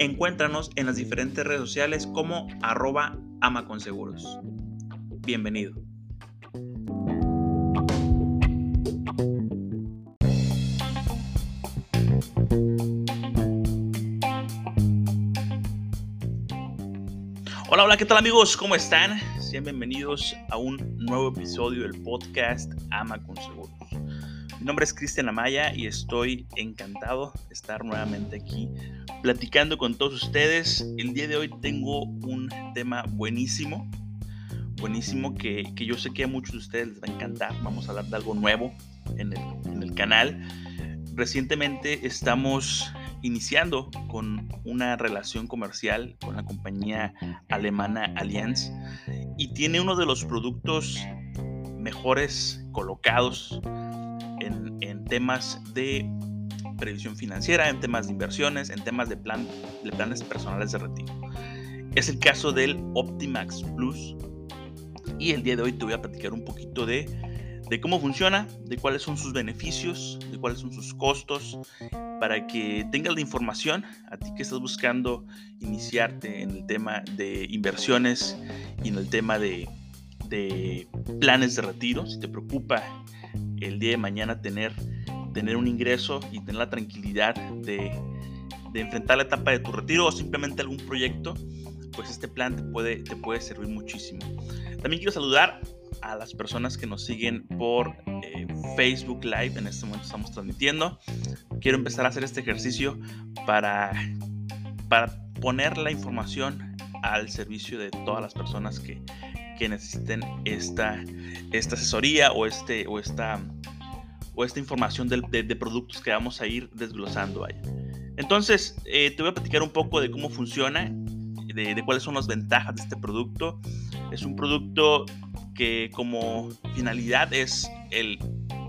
Encuéntranos en las diferentes redes sociales como arroba amaconseguros. Bienvenido. Hola, hola, ¿qué tal amigos? ¿Cómo están? Sean bienvenidos a un nuevo episodio del podcast Ama con Seguros. Mi nombre es Cristian Amaya y estoy encantado de estar nuevamente aquí platicando con todos ustedes. El día de hoy tengo un tema buenísimo, buenísimo que, yo sé que a muchos de ustedes les va a encantar. Vamos a hablar de algo nuevo en el, en el canal. Recientemente estamos iniciando con una relación comercial con la compañía alemana Allianz y tiene uno de los productos mejores colocados en, temas de previsión financiera, en temas de inversiones, en temas de, plan, de planes personales de retiro. Es el caso del Optimax Plus y el día de hoy te voy a platicar un poquito de, de cómo funciona, de cuáles son sus beneficios, de cuáles son sus costos, para que tengas la información a ti que estás buscando iniciarte en el tema de inversiones y en el tema de, de planes de retiro, si te preocupa el día de mañana tener, tener un ingreso y tener la tranquilidad de, enfrentar la etapa de tu retiro o simplemente algún proyecto, pues este plan te puede, te puede servir muchísimo. También quiero saludar a las personas que nos siguen por eh, Facebook Live. En este momento estamos transmitiendo. Quiero empezar a hacer este ejercicio para, para poner la información al servicio de todas las personas que, que necesiten esta, esta asesoría o, este, o, esta, o esta información de, productos que vamos a ir desglosando. ahí. Entonces, eh, te voy a platicar un poco de cómo funciona, de, cuáles son las ventajas de este producto. Es un producto que como finalidad es el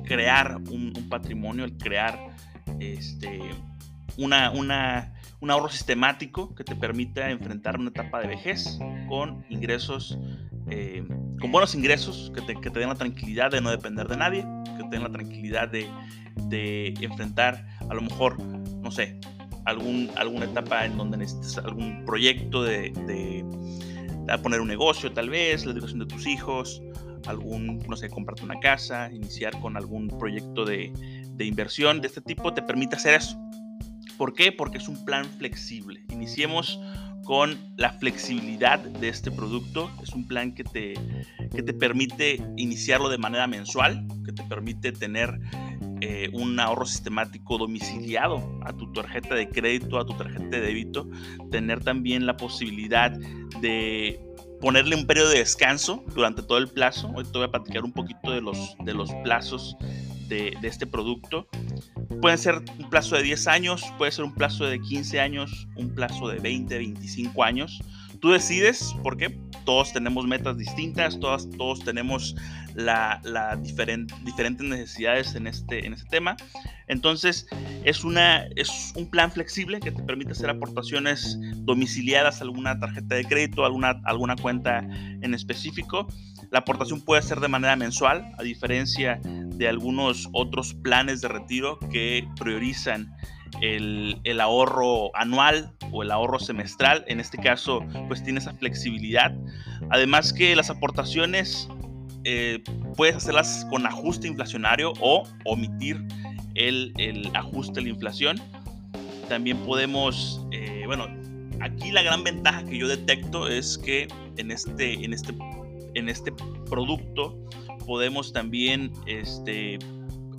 crear un, patrimonio, el crear este, una, una, un ahorro sistemático que te permita enfrentar una etapa de vejez con ingresos eh, con buenos ingresos, que te, que te, den la tranquilidad de no depender de nadie, la tranquilidad de, de enfrentar a lo mejor, no sé, algún, alguna etapa en donde necesites algún proyecto de, de, de, poner un negocio tal vez, la educación de tus hijos, algún, no sé, comprarte una casa, iniciar con algún proyecto de, de inversión de este tipo, te permite hacer eso. ¿Por qué? Porque es un plan flexible. Iniciemos con la flexibilidad de este producto. Es un plan que te, que te permite iniciarlo de manera mensual, que te permite tener eh, un ahorro sistemático domiciliado a tu tarjeta de crédito, a tu tarjeta de débito, tener también la posibilidad de ponerle un periodo de descanso durante todo el plazo. Hoy te voy a platicar un poquito de los, de los plazos de, de este producto Puede ser un plazo de 10 años, puede ser un plazo de 15 años, un plazo de 20, 25 años. Tú decides, porque todos tenemos metas distintas, todas, todos tenemos la, diferentes necesidades en este, en este tema. Entonces, es, una, es un plan flexible que te permite hacer aportaciones domiciliadas a alguna tarjeta de crédito, alguna, alguna cuenta en específico. La aportación puede ser de manera mensual, a diferencia de algunos otros planes de retiro que priorizan el, el, ahorro anual o el ahorro semestral. En este caso, pues tiene esa flexibilidad. Además que las aportaciones eh, puedes hacerlas con ajuste inflacionario o omitir el, el ajuste de la inflación. También podemos, eh, bueno, aquí la gran ventaja que yo detecto es que en este, en este en este producto podemos también este,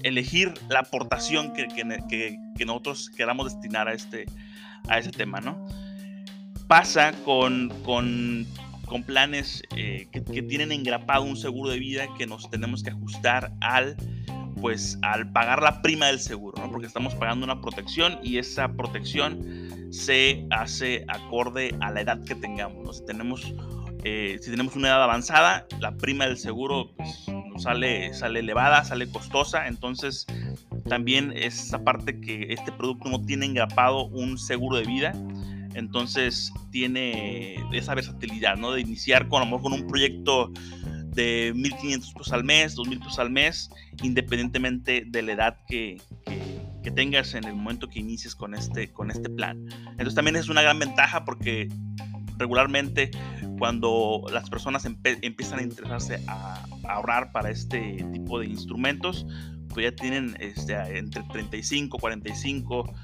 elegir la aportación que, que, nosotros queramos destinar a este, a ese tema, ¿no? Pasa con, con, con planes eh, que, tienen engrapado un seguro de vida que nos tenemos que ajustar al pues al pagar la prima del seguro, ¿no? Porque estamos pagando una protección y esa protección se hace acorde a la edad que tengamos, ¿no? Si tenemos, eh, si tenemos una edad avanzada, la prima del seguro pues, sale, sale elevada, sale costosa, entonces también es esa parte que este producto no tiene engrapado un seguro de vida, entonces tiene esa versatilidad, ¿no? De iniciar con, a lo mejor con un proyecto de 1.500 pesos al mes, 2.000 pesos al mes, independientemente de la edad que, que, tengas en el momento que inicies con este, con este plan. Entonces también es una gran ventaja porque regularmente cuando las personas empiezan a interesarse a, ahorrar para este tipo de instrumentos, pues ya tienen este, entre 35, 45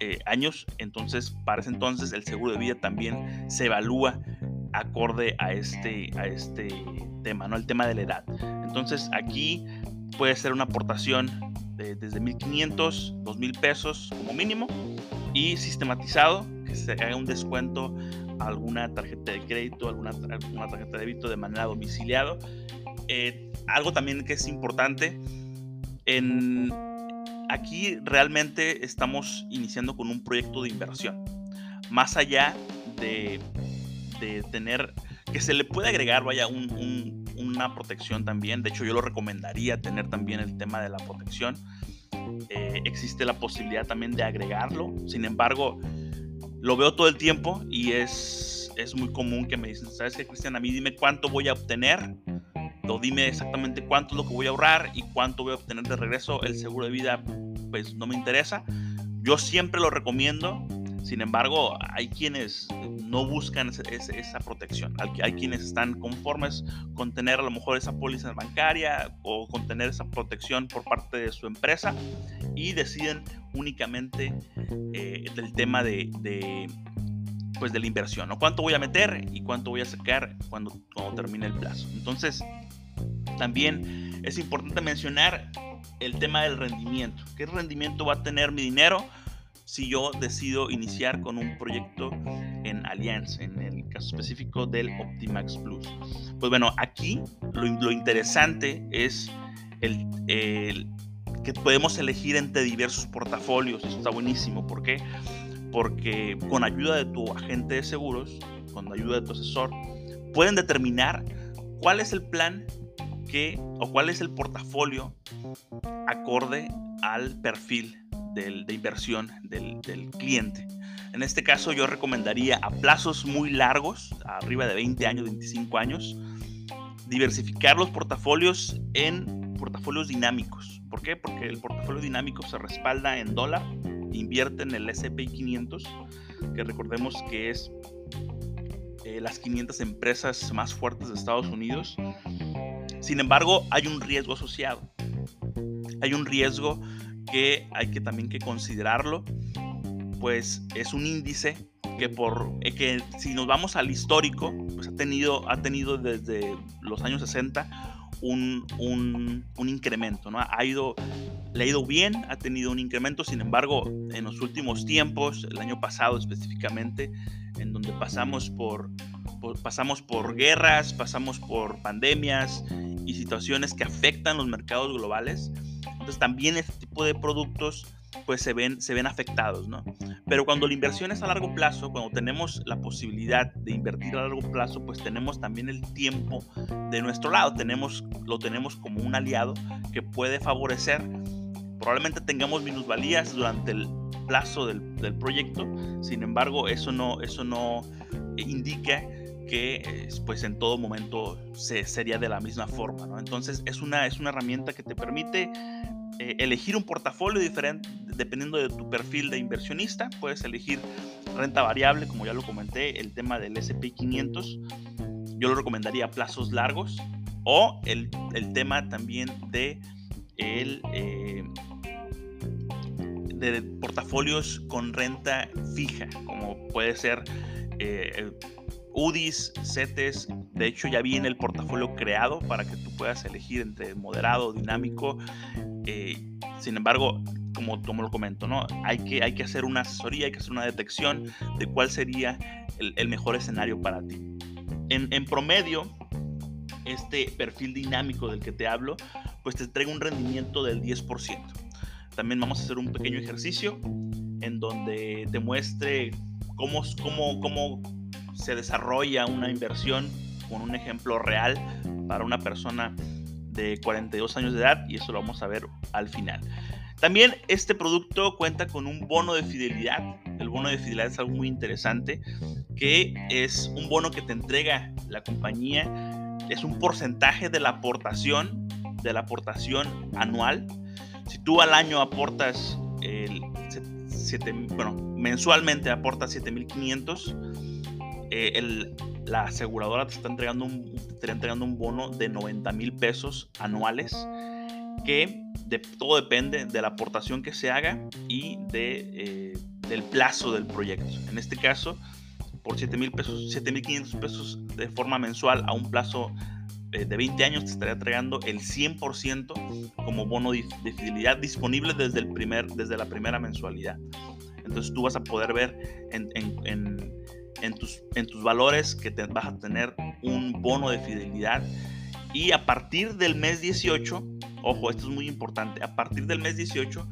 eh, años, entonces para ese entonces el seguro de vida también se evalúa acorde a este, a este tema, ¿no? El tema de la edad. Entonces aquí puede ser una aportación de, desde 1.500, 2.000 pesos como mínimo y sistematizado, que se haga un descuento a alguna tarjeta de crédito, alguna, alguna tarjeta de débito de manera domiciliado. Eh, algo también que es importante, en, aquí realmente estamos iniciando con un proyecto de inversión. Más allá de de tener, que se le puede agregar, vaya, una protección también. De hecho, yo lo recomendaría tener también el tema de la protección. Eh, existe la posibilidad también de agregarlo. Sin embargo, lo veo todo el tiempo y es, es muy común que me dicen, ¿sabes qué, Cristian? A mí dime cuánto voy a obtener o dime exactamente cuánto es lo que voy a ahorrar y cuánto voy a obtener de regreso. El seguro de vida, pues no me interesa. Yo siempre lo recomiendo sin embargo, hay quienes no buscan esa protección. Hay quienes están conformes con tener a lo mejor esa póliza bancaria o con tener esa protección por parte de su empresa y deciden únicamente eh, del tema de, pues de la inversión. ¿Cuánto voy a meter y cuánto voy a sacar cuando, cuando termine el plazo? Entonces, también es importante mencionar el tema del rendimiento. ¿Qué rendimiento va a tener mi dinero? Si yo decido iniciar con un proyecto en Allianz, en el caso específico del Optimax Plus. Pues bueno, aquí lo, interesante es el, que podemos elegir entre diversos portafolios. Eso está buenísimo. ¿Por qué? Porque con ayuda de tu agente de seguros, con ayuda de tu asesor, pueden determinar cuál es el plan o cuál es el portafolio acorde al perfil de inversión del, cliente. En este caso yo recomendaría a plazos muy largos, arriba de 20 años, 25 años, diversificar los portafolios en portafolios dinámicos. ¿Por qué? Porque el portafolio dinámico se respalda en dólar, invierte en el S&P 500, que recordemos que es eh, las 500 empresas más fuertes de Estados Unidos. Sin embargo, hay un riesgo asociado. Hay un riesgo que hay que también que considerarlo, pues es un índice que por eh, que si nos vamos al histórico, pues ha tenido, ha tenido desde los años 60 un, un, un, incremento, ¿no? Ha ido, le ha ido bien, ha tenido un incremento, sin embargo, en los últimos tiempos, el año pasado específicamente, en donde pasamos por, pasamos por guerras, pasamos por pandemias y situaciones que afectan los mercados globales, entonces también este tipo de productos pues se ven, se ven afectados, ¿no? Pero cuando la inversión es a largo plazo, cuando tenemos la posibilidad de invertir a largo plazo, pues tenemos también el tiempo de nuestro lado, tenemos, lo tenemos como un aliado que puede favorecer. Probablemente tengamos minusvalías durante el plazo del, del proyecto, sin embargo, eso no, eso no indica que pues en todo momento se, sería de la misma forma. Entonces es una, es una herramienta que te permite eh, elegir un portafolio diferente dependiendo de tu perfil de inversionista. Puedes elegir renta variable, como ya lo comenté, el tema del SP500. Yo lo recomendaría a plazos largos o el, el tema también de, el, eh, de portafolios con renta fija, como puede ser... Eh, UDIs, CETES, de hecho ya viene el portafolio creado para que tú puedas elegir entre moderado, dinámico. Eh, sin embargo, como, como lo comento, ¿no? Hay que, hay que hacer una asesoría, hay que hacer una detección de cuál sería el, mejor escenario para ti. En, en, promedio, este perfil dinámico del que te hablo, pues te entrega un rendimiento del 10%. También vamos a hacer un pequeño ejercicio en donde te muestre cómo, cómo, cómo se desarrolla una inversión con un ejemplo real para una persona de 42 años de edad y eso lo vamos a ver al final. También este producto cuenta con un bono de fidelidad. El bono de fidelidad es algo muy interesante, que es un bono que te entrega la compañía. Es un porcentaje de la aportación, de la aportación anual. Si tú al año aportas el bueno, mensualmente aportas 7500, eh, la aseguradora te está entregando un, te entregando un bono de 90 mil pesos anuales que de, todo depende de la aportación que se haga y de, eh, del plazo del proyecto. En este caso, por 7 mil pesos, 7.500 pesos de forma mensual a un plazo eh, de 20 años te estaría entregando el 100% como bono de, fidelidad disponible desde, el primer, desde la primera mensualidad. Entonces tú vas a poder ver en, en, en, tus, en tus valores que te, vas a tener un bono de fidelidad y a partir del mes 18 Ojo, esto es muy importante. A partir del mes 18,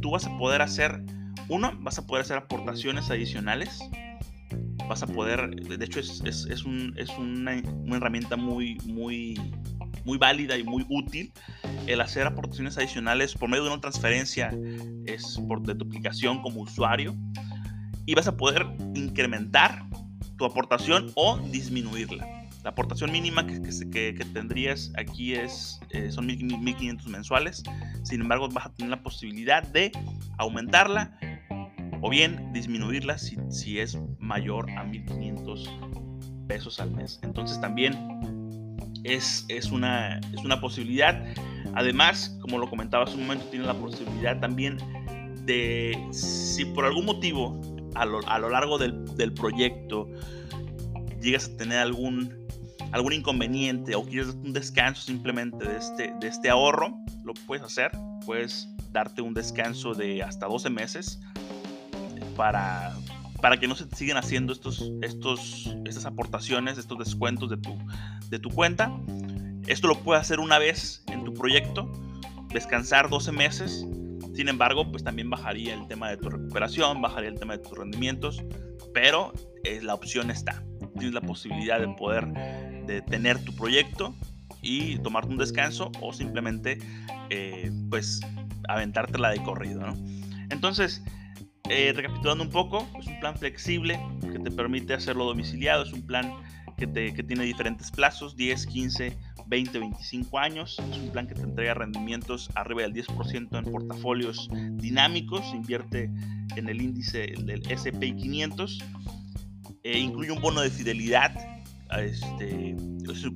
tú vas a poder hacer, uno, vas a poder hacer aportaciones adicionales. Vas a poder, de hecho es, es, es, un, es una, una, herramienta muy, muy, muy válida y muy útil el hacer aportaciones adicionales por medio de una transferencia es por, de tu aplicación como usuario y vas a poder incrementar tu aportación o disminuirla. La aportación mínima que, que, tendrías aquí es, eh, son 1.500 mensuales. Sin embargo, vas a tener la posibilidad de aumentarla o bien disminuirla si, si es mayor a 1.500 pesos al mes. Entonces también es, es, una, es una posibilidad. Además, como lo comentaba hace un momento, tiene la posibilidad también de, si por algún motivo a lo, a lo largo del, del proyecto llegas a tener algún algún inconveniente o quieres un descanso simplemente de este, de este ahorro, lo puedes hacer. Puedes darte un descanso de hasta 12 meses para, para que no se sigan haciendo estos, estos, estas aportaciones, estos descuentos de tu, de tu cuenta. Esto lo puedes hacer una vez en tu proyecto, descansar 12 meses. Sin embargo, pues también bajaría el tema de tu recuperación, bajaría el tema de tus rendimientos, pero eh, la opción está. Tienes la posibilidad de poder de tener tu proyecto y tomarte un descanso o simplemente eh, pues aventártela de corrido. Entonces, eh, recapitulando un poco, es un plan flexible que te permite hacerlo domiciliado, es un plan que, te, que tiene diferentes plazos, 10, 15, 20, 25 años, es un plan que te entrega rendimientos arriba del 10% en portafolios dinámicos, invierte en el índice del SP 500, eh, incluye un bono de fidelidad este,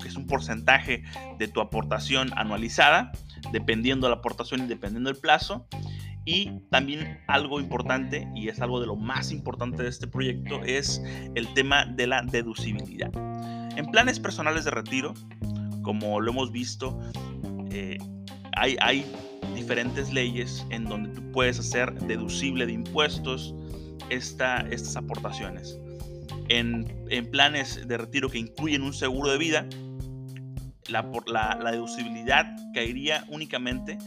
que es un porcentaje de tu aportación anualizada, dependiendo de la aportación y dependiendo del plazo. Y también algo importante, y es algo de lo más importante de este proyecto, es el tema de la deducibilidad. En planes personales de retiro, como lo hemos visto, eh, hay, diferentes leyes en donde tú puedes hacer deducible de impuestos esta, estas aportaciones. En, planes de retiro que incluyen un seguro de vida, la, la, deducibilidad caería únicamente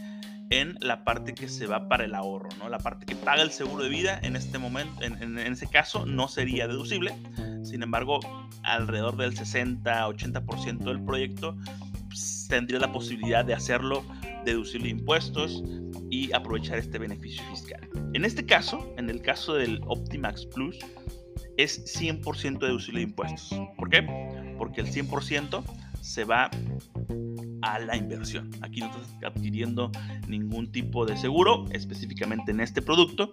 en la parte que se va para el ahorro, ¿no? La parte que paga el seguro de vida en este momento, en, ese caso, no sería deducible. Sin embargo, alrededor del 60-80% del proyecto pues, tendría la posibilidad de hacerlo deducible impuestos y aprovechar este beneficio fiscal. En este caso, en el caso del Optimax Plus, es 100% deducible de impuestos. ¿Por qué? Porque el 100% se va a la inversión. Aquí no estás adquiriendo ningún tipo de seguro, específicamente en este producto.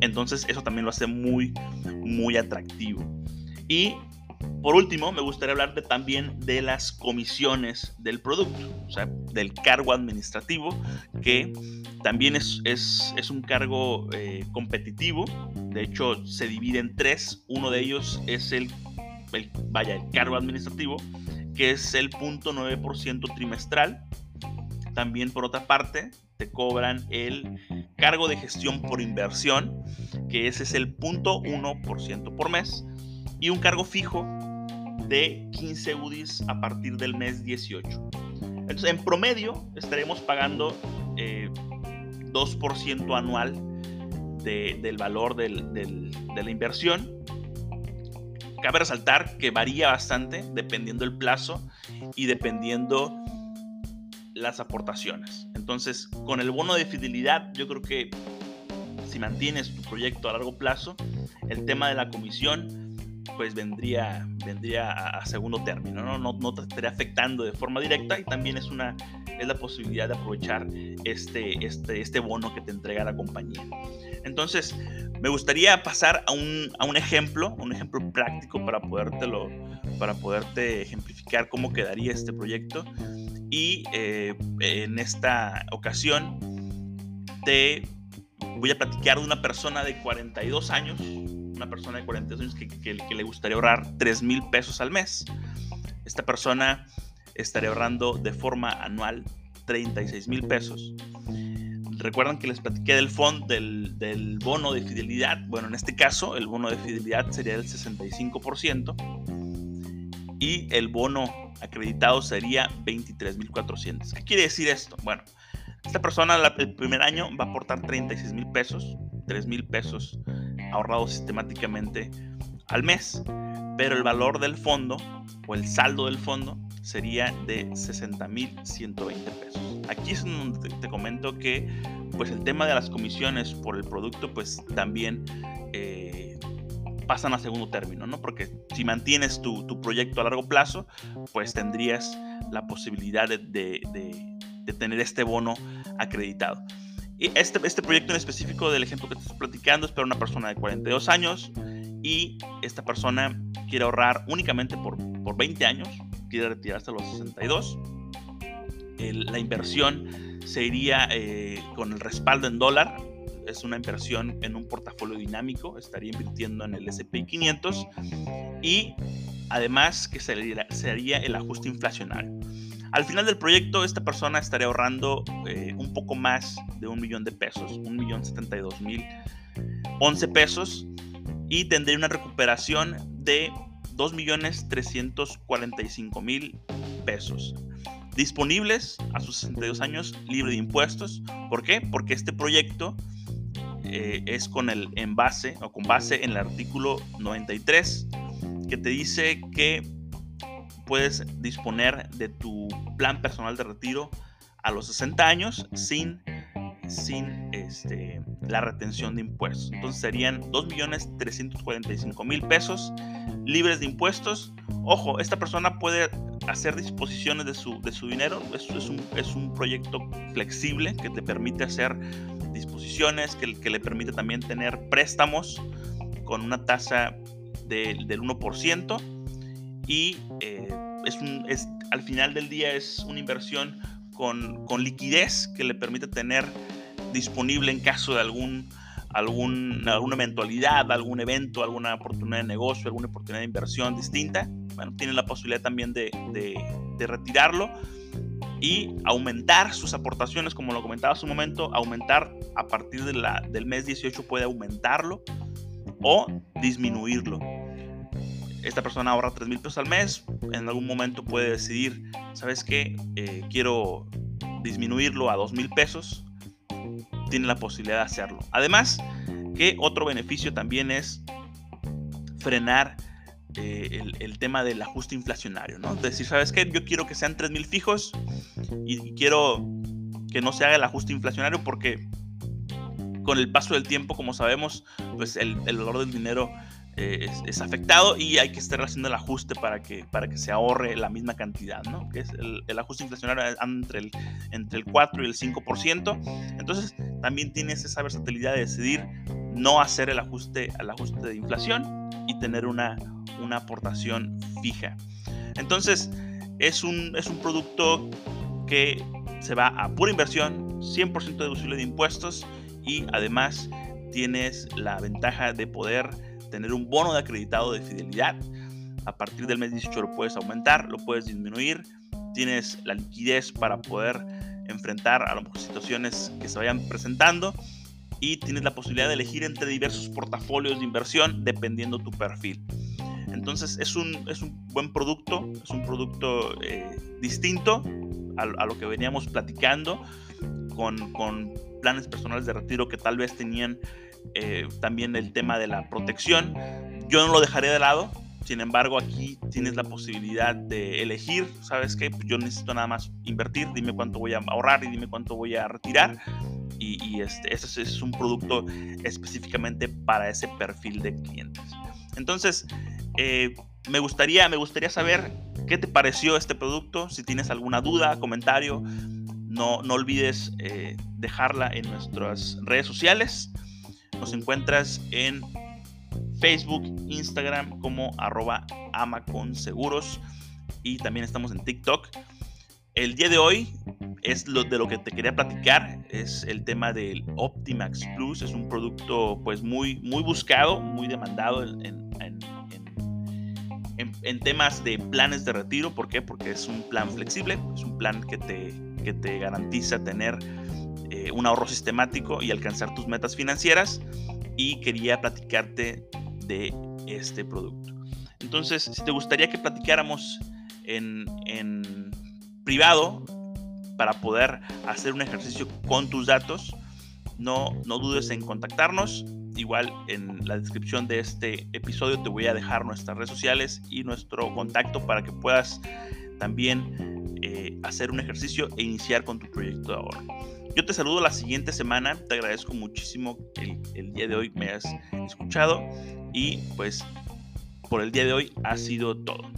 Entonces eso también lo hace muy, muy atractivo. Y por último, me gustaría hablar también de las comisiones del producto, o sea, del cargo administrativo, que también es, es, un cargo eh, competitivo. De hecho, se divide en tres. Uno de ellos es el vaya, el cargo administrativo, que es el 0.9% trimestral. También por otra parte, te cobran el cargo de gestión por inversión, que ese es el 0.1% por mes, y un cargo fijo de 15 UDIs a partir del mes 18. Entonces, en promedio, estaremos pagando 2% eh, anual del valor de la inversión. Cabe resaltar que varía bastante dependiendo el plazo y dependiendo las aportaciones. Entonces, con el bono de fidelidad, yo creo que si mantienes tu proyecto a largo plazo, el tema de la comisión pues vendría, vendría a, segundo término, ¿no? ¿no? No, te estaría afectando de forma directa y también es, una, es la posibilidad de aprovechar este, este, este bono que te entrega la compañía. Entonces, me gustaría pasar a un, a un ejemplo, un ejemplo práctico para, podértelo, para poderte ejemplificar cómo quedaría este proyecto. Y eh, en esta ocasión te voy a platicar de una persona de 42 años una persona de 42 años que, le gustaría ahorrar 3 mil pesos al mes. Esta persona estaría ahorrando de forma anual 36 mil pesos. Recuerdan que les platiqué del fondo del, bono de fidelidad. Bueno, en este caso, el bono de fidelidad sería del 65% y el bono acreditado sería 23.400. ¿Qué quiere decir esto? Bueno, esta persona el primer año va a aportar 36 mil pesos, 3 mil pesos ahorrados sistemáticamente al mes, pero el valor del fondo o el saldo del fondo sería de 60 mil 120 pesos. Aquí es donde te, comento que pues el tema de las comisiones por el producto pues también eh, pasan a segundo término, ¿no? Porque si mantienes tu, proyecto a largo plazo, pues tendrías la posibilidad de de tener este bono acreditado. Y este, este proyecto en específico del ejemplo que te estoy platicando es para una persona de 42 años y esta persona quiere ahorrar únicamente por, por 20 años, quiere retirarse a los 62. La inversión se iría eh, con el respaldo en dólar, es una inversión en un portafolio dinámico, estaría invirtiendo en el SP 500 y además que se sería el ajuste inflacionario. Al final del proyecto, esta persona estaría ahorrando eh, un poco más de un millón de pesos, un millón setenta y dos mil once pesos, y tendría una recuperación de dos millones trescientos cuarenta y cinco mil pesos disponibles a sus 62 años libre de impuestos. ¿Por qué? Porque este proyecto eh, es con el envase o con base en el artículo 93 que te dice que puedes disponer de tu plan personal de retiro a los 60 años sin, sin este, la retención de impuestos. Entonces serían 2.345.000 pesos libres de impuestos. Ojo, esta persona puede hacer disposiciones de su, de su dinero. Es, es, un, es un proyecto flexible que te permite hacer disposiciones, que, que le permite también tener préstamos con una tasa del 1% y eh, es, un, es al final del día es una inversión con, con, liquidez que le permite tener disponible en caso de algún, algún, alguna eventualidad, algún evento, alguna oportunidad de negocio, alguna oportunidad de inversión distinta. Bueno, tiene la posibilidad también de, de, de retirarlo y aumentar sus aportaciones, como lo comentaba hace un momento, aumentar a partir de la, del mes 18 puede aumentarlo o disminuirlo esta persona ahorra 3 mil pesos al mes, en algún momento puede decidir, ¿sabes qué? Eh, quiero disminuirlo a 2 mil pesos, tiene la posibilidad de hacerlo. Además, que otro beneficio también es frenar eh, el, tema del ajuste inflacionario, ¿no? decir, ¿sabes qué? Yo quiero que sean 3 mil fijos y quiero que no se haga el ajuste inflacionario porque con el paso del tiempo, como sabemos, pues el, el valor del dinero eh, es, afectado y hay que estar haciendo el ajuste para que, para que se ahorre la misma cantidad, ¿no? Que es el, ajuste inflacionario entre el, entre el 4 y el 5%. Entonces, también tienes esa versatilidad de decidir no hacer el ajuste al ajuste de inflación y tener una, una aportación fija. Entonces, es un, es un producto que se va a pura inversión, 100% deducible de impuestos y además tienes la ventaja de poder tener un bono de acreditado de fidelidad A partir del mes 18 lo puedes aumentar, lo puedes disminuir. Tienes la liquidez para poder enfrentar a las situaciones que se vayan presentando y tienes la posibilidad de elegir entre diversos portafolios de inversión dependiendo tu perfil. Entonces es un, es un buen producto, es un producto eh, distinto a, lo que veníamos platicando con, con, planes personales de retiro que tal vez tenían eh, también el tema de la protección. Yo no lo dejaré de lado, sin embargo, aquí tienes la posibilidad de elegir, ¿sabes qué? Yo necesito nada más invertir, dime cuánto voy a ahorrar y dime cuánto voy a retirar. Y, este, ese es un producto específicamente para ese perfil de clientes. Entonces, eh, me, gustaría, me gustaría saber qué te pareció este producto. Si tienes alguna duda, comentario, no, no olvides eh, dejarla en nuestras redes sociales. Nos encuentras en Facebook, Instagram como arroba amaconseguros y también estamos en TikTok. El día de hoy es de lo que te quería platicar, es el tema del Optimax Plus, es un producto pues muy, muy buscado, muy demandado en, en, temas de planes de retiro, ¿por qué? Porque es un plan flexible, es un plan que te, que te garantiza tener eh, un ahorro sistemático y alcanzar tus metas financieras y quería platicarte de este producto. Entonces, si te gustaría que platicáramos en, en privado para poder hacer un ejercicio con tus datos, no, no dudes en contactarnos. Igual en la descripción de este episodio te voy a dejar nuestras redes sociales y nuestro contacto para que puedas también eh, hacer un ejercicio e iniciar con tu proyecto de ahorro. Yo te saludo la siguiente semana, te agradezco muchísimo que el día de hoy me has escuchado y pues por el día de hoy ha sido todo.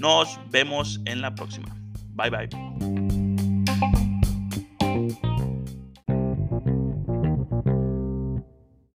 Nos vemos en la próxima. Bye bye.